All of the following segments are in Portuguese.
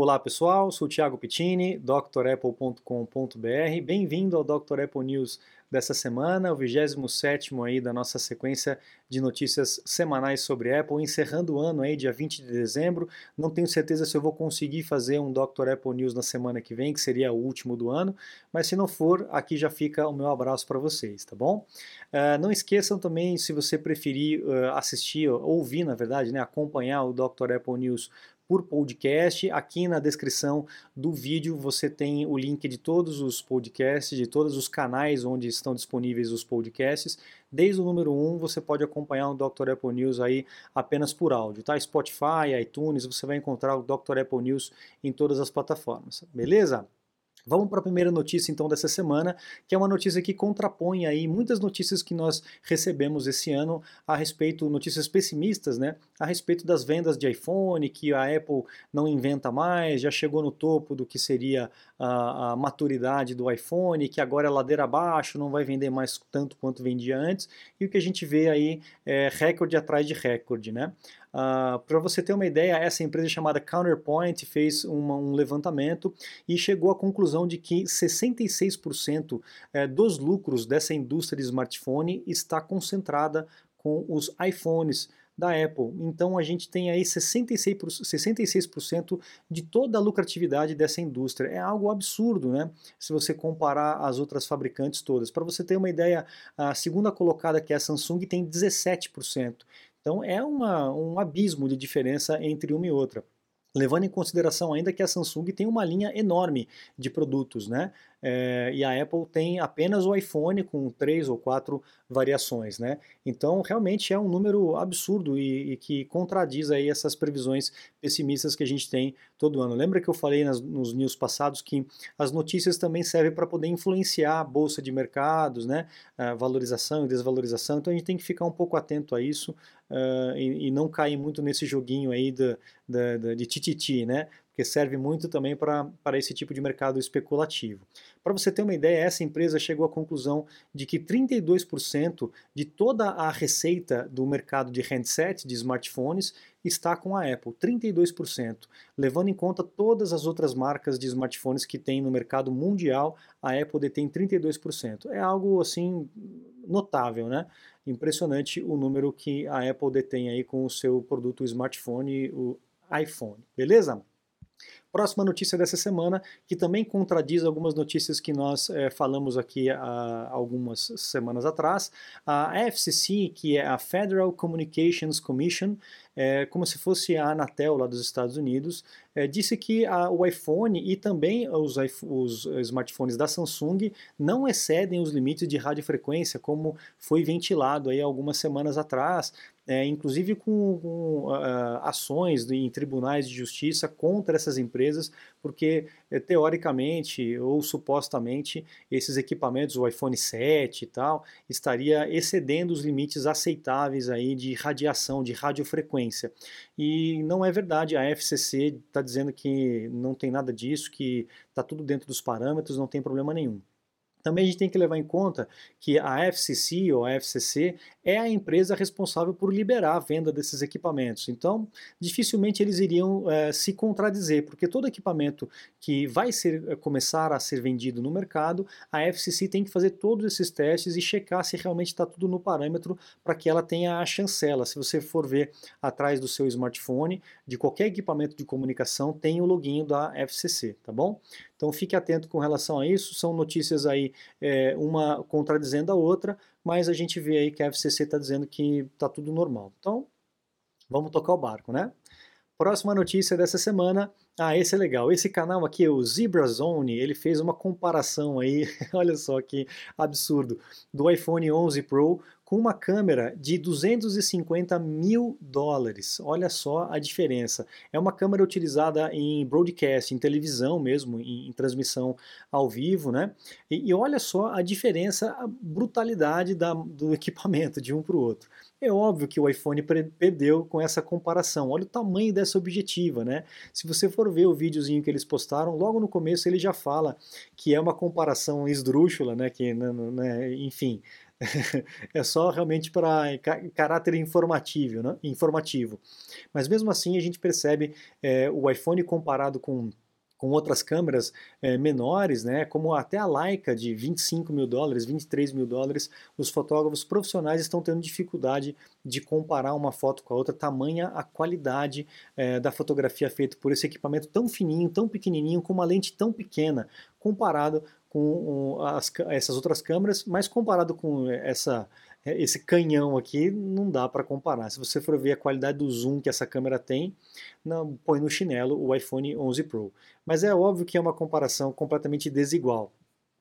Olá pessoal, sou Thiago Pittini, drapple.com.br. Bem-vindo ao Dr. Apple News dessa semana, o 27 aí da nossa sequência de notícias semanais sobre Apple, encerrando o ano aí, dia 20 de dezembro. Não tenho certeza se eu vou conseguir fazer um Dr. Apple News na semana que vem, que seria o último do ano, mas se não for, aqui já fica o meu abraço para vocês, tá bom? Uh, não esqueçam também, se você preferir uh, assistir, ouvir, na verdade, né, acompanhar o Dr. Apple News por podcast. Aqui na descrição do vídeo você tem o link de todos os podcasts, de todos os canais onde estão disponíveis os podcasts. Desde o número 1 você pode acompanhar o Dr. Apple News aí apenas por áudio, tá? Spotify, iTunes, você vai encontrar o Dr. Apple News em todas as plataformas, beleza? Vamos para a primeira notícia então dessa semana, que é uma notícia que contrapõe aí muitas notícias que nós recebemos esse ano a respeito, notícias pessimistas, né, a respeito das vendas de iPhone, que a Apple não inventa mais, já chegou no topo do que seria a, a maturidade do iPhone, que agora é ladeira abaixo, não vai vender mais tanto quanto vendia antes, e o que a gente vê aí é recorde atrás de recorde, né? Ah, Para você ter uma ideia, essa empresa chamada Counterpoint fez uma, um levantamento e chegou à conclusão de que 66% eh, dos lucros dessa indústria de smartphone está concentrada com os iPhones da Apple. Então a gente tem aí 66%, 66% de toda a lucratividade dessa indústria. É algo absurdo, né? Se você comparar as outras fabricantes todas. Para você ter uma ideia, a segunda colocada, que é a Samsung, tem 17%. Então é uma, um abismo de diferença entre uma e outra. Levando em consideração ainda que a Samsung tem uma linha enorme de produtos, né? É, e a Apple tem apenas o iPhone com três ou quatro variações, né? Então realmente é um número absurdo e, e, que contradiz aí essas previsões pessimistas que a gente tem todo ano. Lembra que eu falei nas, nos news passados que as notícias também servem para poder influenciar a bolsa de mercados, né? A valorização e desvalorização. Então a gente tem que ficar um pouco atento a isso uh, e, e, não cair muito nesse joguinho aí de, de, tititi, né? que serve muito também para esse tipo de mercado especulativo. Para você ter uma ideia, essa empresa chegou à conclusão de que 32% de toda a receita do mercado de handset, de smartphones, está com a Apple, 32%. Levando em conta todas as outras marcas de smartphones que tem no mercado mundial, a Apple detém 32%. É algo assim notável, né? Impressionante o número que a Apple detém aí com o seu produto smartphone, o iPhone. Beleza? Próxima notícia dessa semana, que também contradiz algumas notícias que nós é, falamos aqui há algumas semanas atrás. A FCC, que é a Federal Communications Commission, é, como se fosse a Anatel lá dos Estados Unidos, é, disse que a, o iPhone e também os, os, smartphones da Samsung não excedem os limites de radiofrequência, como foi ventilado aí algumas semanas atrás, é, inclusive com, com uh, ações em tribunais de justiça contra essas empresas, porque é, teoricamente ou supostamente esses equipamentos, o iPhone 7 e tal, estaria excedendo os limites aceitáveis aí de radiação, de radiofrequência. E não é verdade, a FCC está dizendo que não tem nada disso, que está tudo dentro dos parâmetros, não tem problema nenhum. Também a gente tem que levar em conta que a FCC ou a FCC é a empresa responsável por liberar a venda desses equipamentos. Então, dificilmente eles iriam é, se contradizer, porque todo equipamento que vai ser, eh, começar a ser vendido no mercado, a FCC tem que fazer todos esses testes e checar se realmente está tudo no parâmetro para que ela tenha a chancela. Se você for ver atrás do seu smartphone, de qualquer equipamento de comunicação, tem o login da FCC, tá bom? Então fique atento com relação a isso. São notícias aí, é, uma contradizendo a outra, mas a gente vê aí que a FCC está dizendo que está tudo normal. Então, vamos tocar o barco, né? Próxima notícia dessa semana. Ah, esse é legal. Esse canal aqui, o Zebra Zone, ele fez uma comparação aí, olha só que absurdo, do iPhone 11 Pro com uma câmera de 250 mil dólares. Olha só a diferença. É uma câmera utilizada em broadcast, em televisão mesmo, em, em transmissão ao vivo, né? E, e, olha só a diferença, a brutalidade da, do equipamento de um para o outro. É óbvio que o iPhone perdeu com essa comparação. Olha o tamanho dessa objetiva, né? Se você for ver o videozinho que eles postaram, logo no começo ele já fala que é uma comparação esdrúxula, né? Que, né, né enfim, é só realmente para caráter informativo, né? informativo. Mas mesmo assim a gente percebe é, o iPhone comparado com com outras câmeras é, menores, né, como até a Leica de 25 mil dólares, 23 mil dólares, os fotógrafos profissionais estão tendo dificuldade de comparar uma foto com a outra, tamanha a qualidade é, da fotografia feita por esse equipamento tão fininho, tão pequenininho, com uma lente tão pequena, comparado com as, essas outras câmeras, mas comparado com essa esse canhão aqui não dá para comparar. Se você for ver a qualidade do zoom que essa câmera tem, não, põe no chinelo o iPhone 11 Pro. Mas é óbvio que é uma comparação completamente desigual.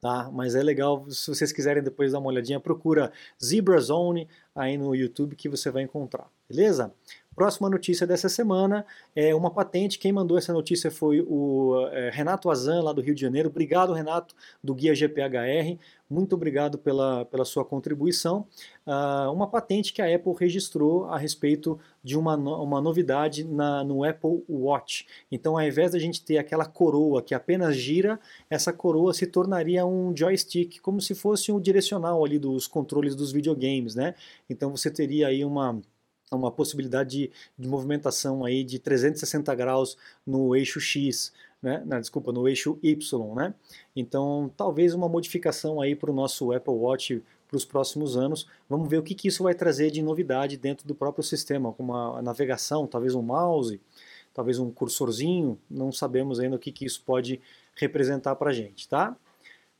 Tá? Mas é legal, se vocês quiserem depois dar uma olhadinha, procura Zebra Zone aí no YouTube que você vai encontrar, beleza? Próxima notícia dessa semana é uma patente. Quem mandou essa notícia foi o é, Renato Azan, lá do Rio de Janeiro. Obrigado, Renato, do Guia GPHR. Muito obrigado pela, pela sua contribuição. Uh, uma patente que a Apple registrou a respeito de uma, no, uma novidade na, no Apple Watch. Então, ao invés da gente ter aquela coroa que apenas gira, essa coroa se tornaria um joystick, como se fosse um direcional ali dos controles dos videogames, né? Então, você teria aí uma uma possibilidade de, de, movimentação aí de 360 graus no eixo X, né? Desculpa, no eixo Y, né? Então, talvez uma modificação aí para o nosso Apple Watch para os próximos anos. Vamos ver o que, que isso vai trazer de novidade dentro do próprio sistema, como a navegação, talvez um mouse, talvez um cursorzinho, não sabemos ainda o que, que isso pode representar para a gente, tá?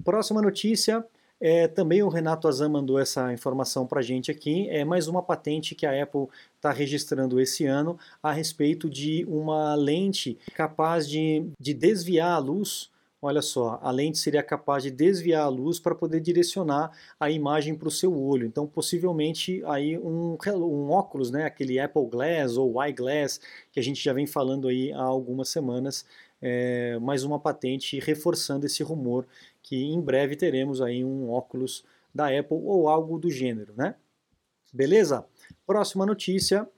Próxima notícia, é, também o Renato Azam mandou essa informação para a gente aqui. É mais uma patente que a Apple está registrando esse ano a respeito de uma lente capaz de, de desviar a luz. Olha só, a lente seria capaz de desviar a luz para poder direcionar a imagem para o seu olho. Então, possivelmente, aí um, um óculos, né, aquele Apple Glass ou Eyeglass, que a gente já vem falando aí há algumas semanas, é, mais uma patente reforçando esse rumor que em breve teremos aí um óculos da Apple ou algo do gênero, né? Beleza? Próxima notícia,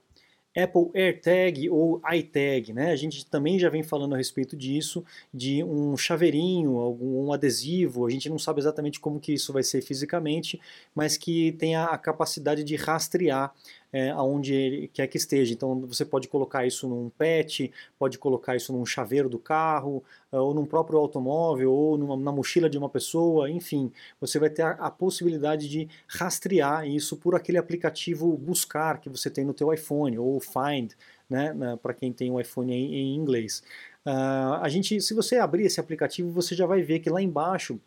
Apple AirTag ou iTag, né? A gente também já vem falando a respeito disso, de um chaveirinho, algum um adesivo, a gente não sabe exatamente como que isso vai ser fisicamente, mas que tenha a capacidade de rastrear é, aonde ele quer que esteja. Então você pode colocar isso num pet, pode colocar isso num chaveiro do carro, é, ou num próprio automóvel, ou numa, na mochila de uma pessoa, enfim, você vai ter a, a possibilidade de rastrear isso por aquele aplicativo buscar que você tem no teu iPhone, ou Find, né, para quem tem o iPhone em, em inglês. Uh, a gente, se você abrir esse aplicativo, você já vai ver que lá embaixo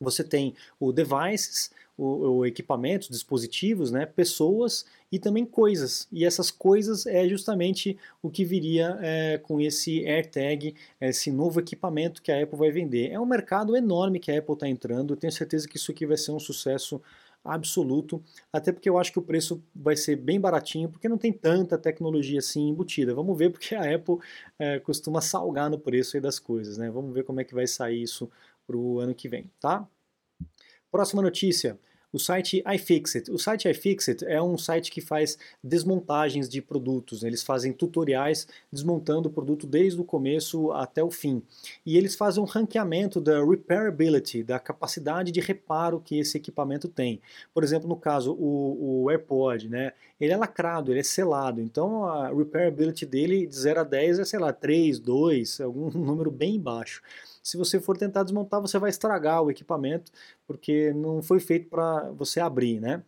você tem o devices, o, o equipamentos, dispositivos, né, pessoas e também coisas. E essas coisas é justamente o que viria é, com esse AirTag, esse novo equipamento que a Apple vai vender. É um mercado enorme que a Apple está entrando. Eu tenho certeza que isso aqui vai ser um sucesso absoluto, até porque eu acho que o preço vai ser bem baratinho, porque não tem tanta tecnologia assim embutida. Vamos ver porque a Apple é, costuma salgar no preço das coisas, né? Vamos ver como é que vai sair isso para o ano que vem, tá? Próxima notícia o site iFixit. O site iFixit é um site que faz desmontagens de produtos. Eles fazem tutoriais desmontando o produto desde o começo até o fim. E eles fazem um ranqueamento da repairability, da capacidade de reparo que esse equipamento tem. Por exemplo, no caso, o, o AirPod, né? Ele é lacrado, ele é selado. Então a repairability dele de 0 a 10 é, sei lá, 3, 2, algum número bem baixo se você for tentar desmontar, você vai estragar o equipamento, porque não foi feito para você abrir, né?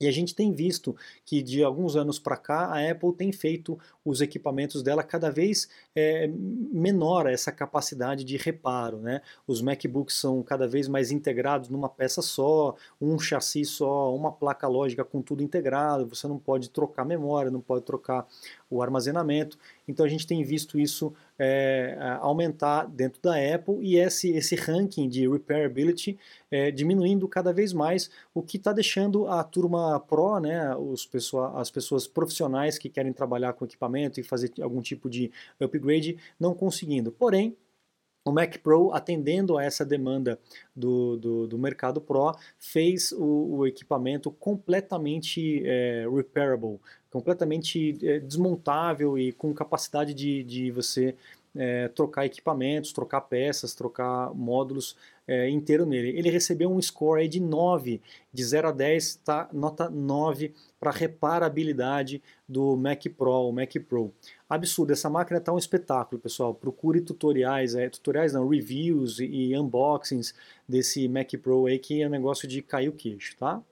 E a gente tem visto que de alguns anos para cá a Apple tem feito os equipamentos dela cada vez é, menor essa capacidade de reparo. Né? Os MacBooks são cada vez mais integrados numa peça só, um chassi só, uma placa lógica com tudo integrado. Você não pode trocar memória, não pode trocar o armazenamento. Então a gente tem visto isso é, aumentar dentro da Apple e esse, esse ranking de repairability é, diminuindo cada vez mais, o que está deixando a turma Pro, né, os pessoa, as pessoas profissionais que querem trabalhar com equipamento e fazer algum tipo de upgrade não conseguindo. Porém, o Mac Pro, atendendo a essa demanda do, do, do mercado Pro, fez o, o equipamento completamente é, repairable, completamente é, desmontável e com capacidade de, de você é, trocar equipamentos, trocar peças, trocar módulos é, inteiro nele. Ele recebeu um score de 9, de 0 a 10, tá, nota 9 para reparabilidade do Mac Pro, o Mac Pro. Absurdo, essa máquina está um espetáculo, pessoal. Procure tutoriais, é, tutoriais não, reviews e, e unboxings desse Mac Pro aí, que é um negócio de cair o queixo, tá?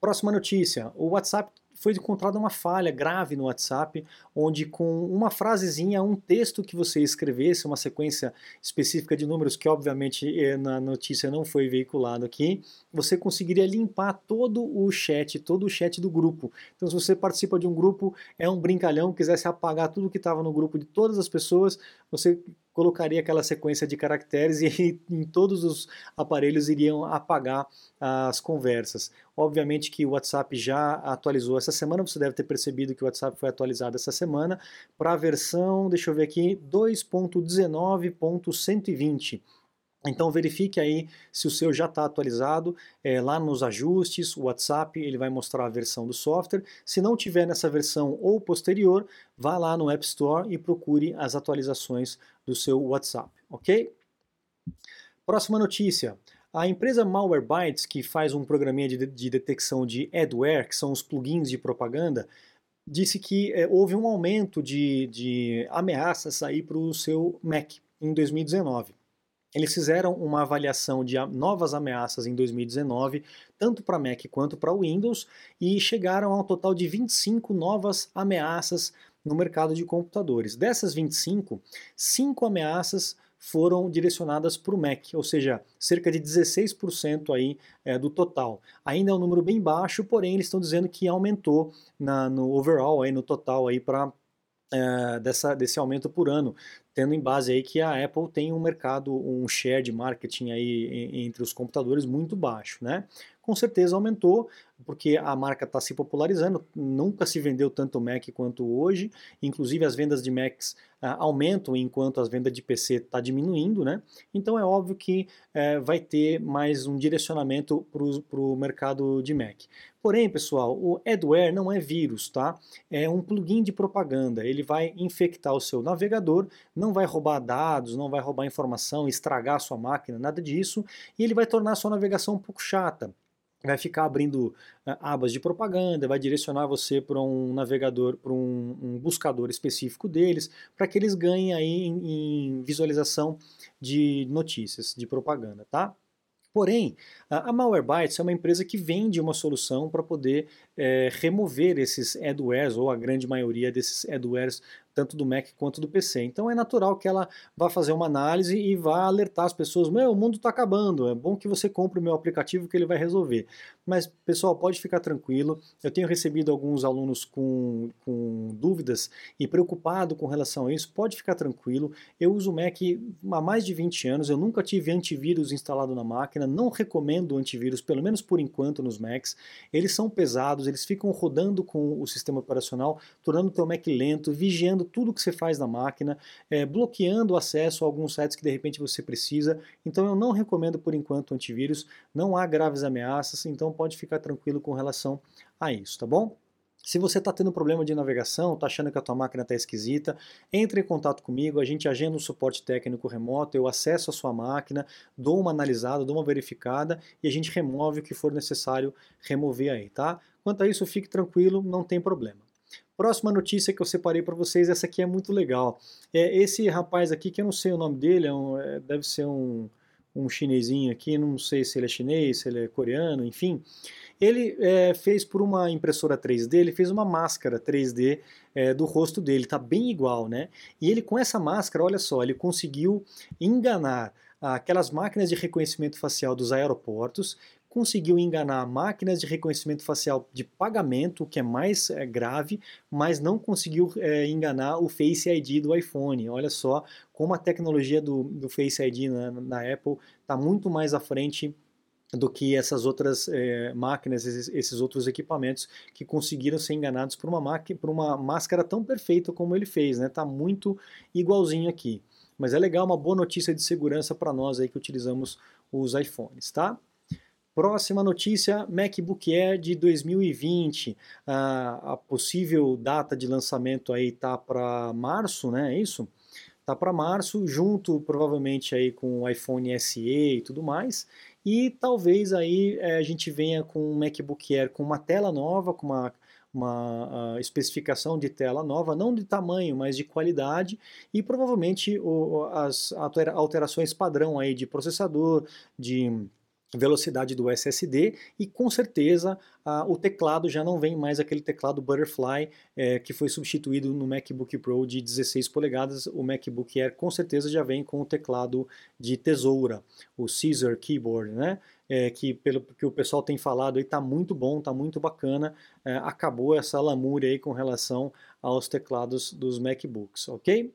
Próxima notícia, o WhatsApp foi encontrada uma falha grave no WhatsApp, onde com uma frasezinha, um texto que você escrevesse, uma sequência específica de números que obviamente eh, na notícia não foi veiculado aqui, você conseguiria limpar todo o chat, todo o chat do grupo. Então se você participa de um grupo, é um brincalhão, quisesse apagar tudo que estava no grupo de todas as pessoas, você colocaria aquela sequência de caracteres e em todos os aparelhos iriam apagar as conversas. Obviamente que o WhatsApp já atualizou essa semana, você deve ter percebido que o WhatsApp foi atualizado essa semana para a versão, deixa eu ver aqui, 2.19.120. Então verifique aí se o seu já está atualizado, é, lá nos ajustes, o WhatsApp ele vai mostrar a versão do software. Se não tiver nessa versão ou posterior, vá lá no App Store e procure as atualizações do seu WhatsApp, ok? Próxima notícia. A empresa Malwarebytes, que faz um programinha de, de detecção de adware, que são os plugins de propaganda, disse que é, houve um aumento de, de ameaças aí para o seu Mac em 2019. Eles fizeram uma avaliação de novas ameaças em 2019, tanto para Mac quanto para Windows, e chegaram a um total de 25 novas ameaças no mercado de computadores. Dessas 25, 5 ameaças foram direcionadas para o Mac, ou seja, cerca de 16% aí é, do total. Ainda é um número bem baixo, porém eles estão dizendo que aumentou na, no overall, aí, no total para é, dessa, desse aumento por ano, tendo em base aí que a Apple tem um mercado, um share de marketing aí entre os computadores muito baixo, né? Com certeza aumentou, porque a marca está se popularizando, nunca se vendeu tanto Mac quanto hoje, inclusive as vendas de Macs ah, aumentam enquanto as vendas de PC está diminuindo, né? Então é óbvio que eh, vai ter mais um direcionamento para o mercado de Mac. Porém, pessoal, o adware não é vírus, tá? É um plugin de propaganda. Ele vai infectar o seu navegador, não vai roubar dados, não vai roubar informação, estragar a sua máquina, nada disso, e ele vai tornar a sua navegação um pouco chata vai ficar abrindo uh, abas de propaganda, vai direcionar você para um navegador, para um, um, buscador específico deles, para que eles ganhem aí em, em, visualização de notícias, de propaganda, tá? Porém, a Malwarebytes é uma empresa que vende uma solução para poder é, remover esses adwares, ou a grande maioria desses adwares tanto do Mac quanto do PC. Então é natural que ela vá fazer uma análise e vá alertar as pessoas: meu, o mundo está acabando, é bom que você compre o meu aplicativo que ele vai resolver. Mas, pessoal, pode ficar tranquilo. Eu tenho recebido alguns alunos com, com dúvidas e preocupado com relação a isso. Pode ficar tranquilo. Eu uso o Mac há mais de 20 anos, eu nunca tive antivírus instalado na máquina, não recomendo antivírus, pelo menos por enquanto, nos Macs. Eles são pesados, eles ficam rodando com o sistema operacional, tornando o teu Mac lento, vigiando tudo que você faz na máquina, é, bloqueando o acesso a alguns sites que de repente você precisa. Então eu não recomendo por enquanto antivírus, não há graves ameaças, então pode ficar tranquilo com relação a isso, tá bom? Se você está tendo problema de navegação, está achando que a tua máquina está esquisita, entre em contato comigo, a gente agenda um suporte técnico remoto, eu acesso a sua máquina, dou uma analisada, dou uma verificada e a gente remove o que for necessário remover aí, tá? Quanto a isso, fique tranquilo, não tem problema. Próxima notícia que eu separei para vocês, essa aqui é muito legal. É esse rapaz aqui, que eu não sei o nome dele, é um, é, deve ser um, um chinesinho aqui, não sei se ele é chinês, se ele é coreano, enfim. Ele é, fez por uma impressora 3D, ele fez uma máscara 3D é, do rosto dele, tá bem igual, né? E ele com essa máscara, olha só, ele conseguiu enganar aquelas máquinas de reconhecimento facial dos aeroportos, conseguiu enganar máquinas de reconhecimento facial de pagamento, o que é mais é, grave, mas não conseguiu é, enganar o Face ID do iPhone. Olha só como a tecnologia do, do Face ID na, na Apple está muito mais à frente do que essas outras é, máquinas, esses, esses, outros equipamentos que conseguiram ser enganados por uma, por uma máscara tão perfeita como ele fez, né? Tá muito igualzinho aqui. Mas é legal, uma boa notícia de segurança para nós aí que utilizamos os iPhones, tá? Próxima notícia, MacBook Air de 2020. Ah, a possível data de lançamento aí tá para março, né? É isso? tá para março, junto provavelmente aí com o iPhone SE e tudo mais. E talvez aí é, a gente venha com um MacBook Air com uma tela nova, com uma uma uh, especificação de tela nova, não de tamanho, mas de qualidade, e provavelmente o, as alterações padrão aí de processador, de velocidade do SSD e com certeza o teclado já não vem mais aquele teclado Butterfly é, que foi substituído no MacBook Pro de 16 polegadas. O MacBook Air com certeza já vem com o teclado de tesoura, o Caesar Keyboard, né? É, que pelo que o pessoal tem falado aí tá muito bom, tá muito bacana. É, acabou essa lamúria aí com relação aos teclados dos MacBooks, ok?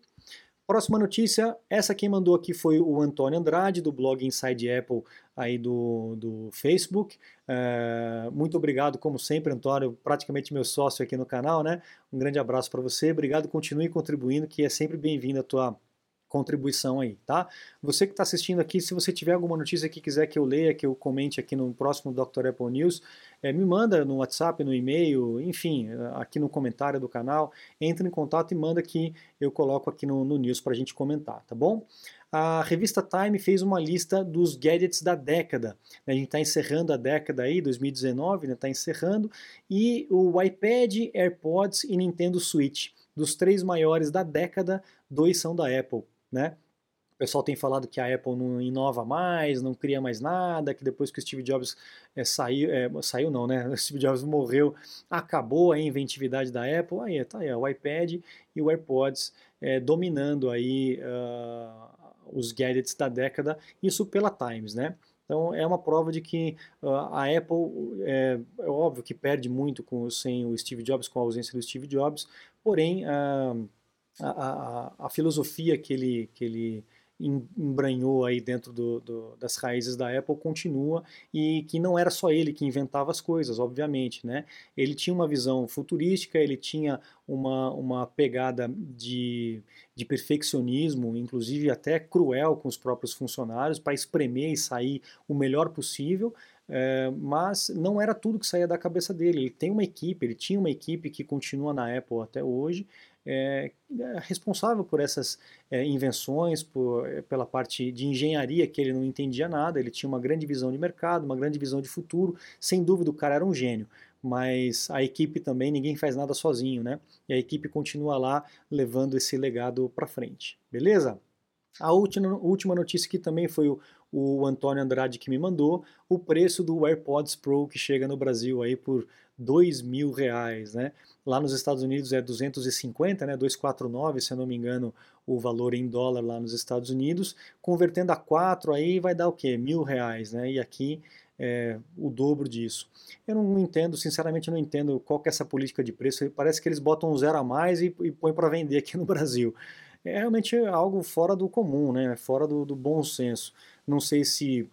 Próxima notícia, essa quem mandou aqui foi o Antônio Andrade, do blog Inside Apple aí do, do Facebook. É, muito obrigado, como sempre, Antônio, praticamente meu sócio aqui no canal, né? Um grande abraço para você, obrigado, continue contribuindo, que é sempre bem-vindo a tua contribuição aí, tá? Você que está assistindo aqui, se você tiver alguma notícia que quiser que eu leia, que eu comente aqui no próximo Dr. Apple News, é, me manda no WhatsApp, no e-mail, enfim, aqui no comentário do canal, entra em contato e manda que eu coloco aqui no, no News para a gente comentar, tá bom? A revista Time fez uma lista dos gadgets da década. A gente está encerrando a década aí, 2019, está né, encerrando, e o iPad, AirPods e Nintendo Switch. Dos três maiores da década, dois são da Apple né? O pessoal tem falado que a Apple não inova mais, não cria mais nada, que depois que o Steve Jobs é, saiu, é, saiu não, né? O Steve Jobs morreu, acabou a inventividade da Apple. Aí tá aí, o iPad e o AirPods é, dominando aí uh, os gadgets da década, isso pela Times, né? Então é uma prova de que uh, a Apple é, é, óbvio que perde muito com, sem o Steve Jobs, com a ausência do Steve Jobs, porém uh, a, a, a, filosofia que ele, que ele embranhou aí dentro do, do, das raízes da Apple continua e que não era só ele que inventava as coisas, obviamente, né? Ele tinha uma visão futurística, ele tinha uma, uma pegada de, de perfeccionismo, inclusive até cruel com os próprios funcionários, para espremer e sair o melhor possível, é, mas não era tudo que saía da cabeça dele. Ele tem uma equipe, ele tinha uma equipe que continua na Apple até hoje, é, é, responsável por essas é, invenções, por, é, pela parte de engenharia que ele não entendia nada, ele tinha uma grande visão de mercado, uma grande visão de futuro, sem dúvida o cara era um gênio, mas a equipe também, ninguém faz nada sozinho, né? E a equipe continua lá levando esse legado para frente, beleza? A última, última notícia que também foi o, o Antônio Andrade que me mandou, o preço do AirPods Pro que chega no Brasil aí por dois mil reais, né? Lá nos Estados Unidos é 250, né? 249, se eu não me engano, o valor em dólar lá nos Estados Unidos. Convertendo a 4 aí vai dar o quê? Mil reais, né? E aqui é o dobro disso. Eu não entendo, sinceramente, não entendo qual que é essa política de preço. Parece que eles botam um zero a mais e, e põem para vender aqui no Brasil. É realmente algo fora do comum, né? Fora do, do bom senso. Não sei se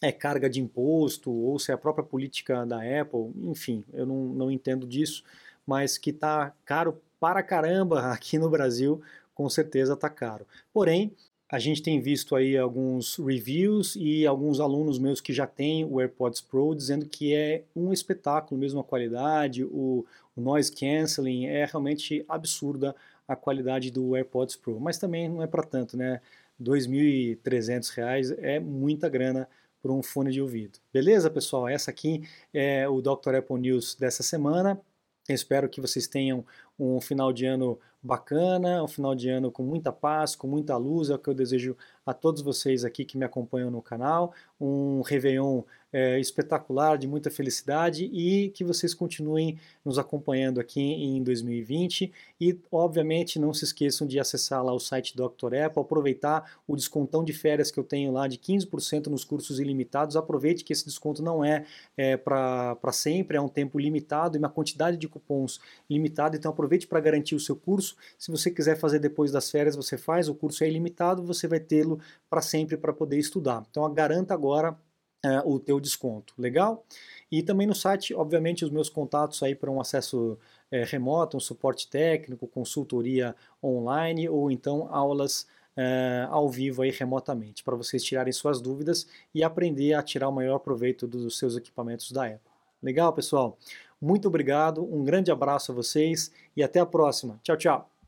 é carga de imposto ou se é a própria política da Apple, enfim, eu não, não entendo disso, mas que está caro para caramba aqui no Brasil, com certeza está caro. Porém, a gente tem visto aí alguns reviews e alguns alunos meus que já têm o AirPods Pro dizendo que é um espetáculo, mesmo a qualidade, o, o noise cancelling, é realmente absurda a qualidade do AirPods Pro, mas também não é para tanto, né? R$ 2.300 é muita grana por um fone de ouvido. Beleza, pessoal? Essa aqui é o Dr. Apple News dessa semana. Espero que vocês tenham um final de ano bacana, um final de ano com muita paz, com muita luz, é o que eu desejo a todos vocês aqui que me acompanham no canal, um Réveillon é, espetacular, de muita felicidade e que vocês continuem nos acompanhando aqui em 2020 e, obviamente, não se esqueçam de acessar lá o site Dr. Apple, aproveitar o descontão de férias que eu tenho lá de 15% nos cursos ilimitados, aproveite que esse desconto não é, é para sempre, é um tempo limitado e uma quantidade de cupons limitada, então aproveite para garantir o seu curso, se você quiser fazer depois das férias, você faz, o curso é ilimitado, você vai tê-lo para sempre para poder estudar. Então garanta agora é, o teu desconto, legal? E também no site, obviamente, os meus contatos aí para um acesso é, remoto, um suporte técnico, consultoria online ou então aulas é, ao vivo aí remotamente, para vocês tirarem suas dúvidas e aprender a tirar o maior proveito dos seus equipamentos da Apple. Legal, pessoal? Muito obrigado, um grande abraço a vocês e até a próxima. Tchau, tchau!